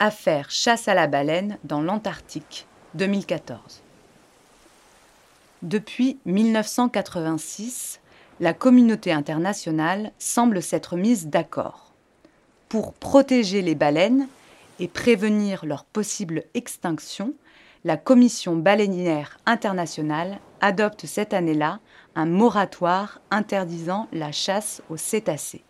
Affaire chasse à la baleine dans l'Antarctique, 2014. Depuis 1986, la communauté internationale semble s'être mise d'accord. Pour protéger les baleines et prévenir leur possible extinction, la Commission baleinière internationale adopte cette année-là un moratoire interdisant la chasse aux cétacés.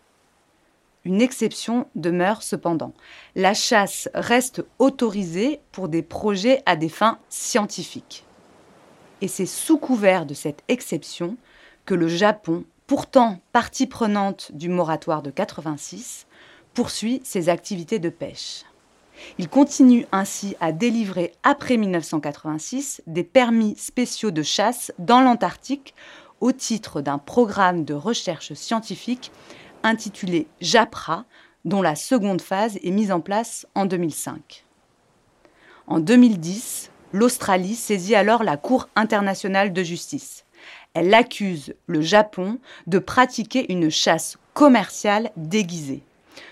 Une exception demeure cependant. La chasse reste autorisée pour des projets à des fins scientifiques. Et c'est sous couvert de cette exception que le Japon, pourtant partie prenante du moratoire de 86, poursuit ses activités de pêche. Il continue ainsi à délivrer après 1986 des permis spéciaux de chasse dans l'Antarctique au titre d'un programme de recherche scientifique intitulé JAPRA, dont la seconde phase est mise en place en 2005. En 2010, l'Australie saisit alors la Cour internationale de justice. Elle accuse le Japon de pratiquer une chasse commerciale déguisée.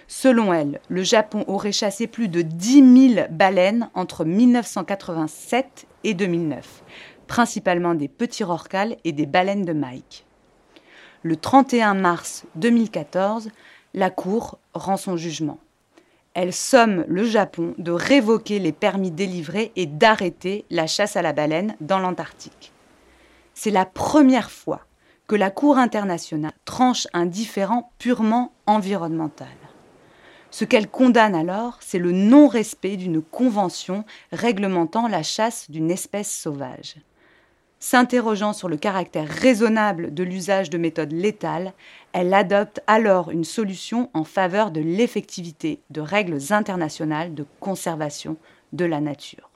Selon elle, le Japon aurait chassé plus de 10 000 baleines entre 1987 et 2009, principalement des petits rorquals et des baleines de Mike. Le 31 mars 2014, la Cour rend son jugement. Elle somme le Japon de révoquer les permis délivrés et d'arrêter la chasse à la baleine dans l'Antarctique. C'est la première fois que la Cour internationale tranche un différend purement environnemental. Ce qu'elle condamne alors, c'est le non-respect d'une convention réglementant la chasse d'une espèce sauvage. S'interrogeant sur le caractère raisonnable de l'usage de méthodes létales, elle adopte alors une solution en faveur de l'effectivité de règles internationales de conservation de la nature.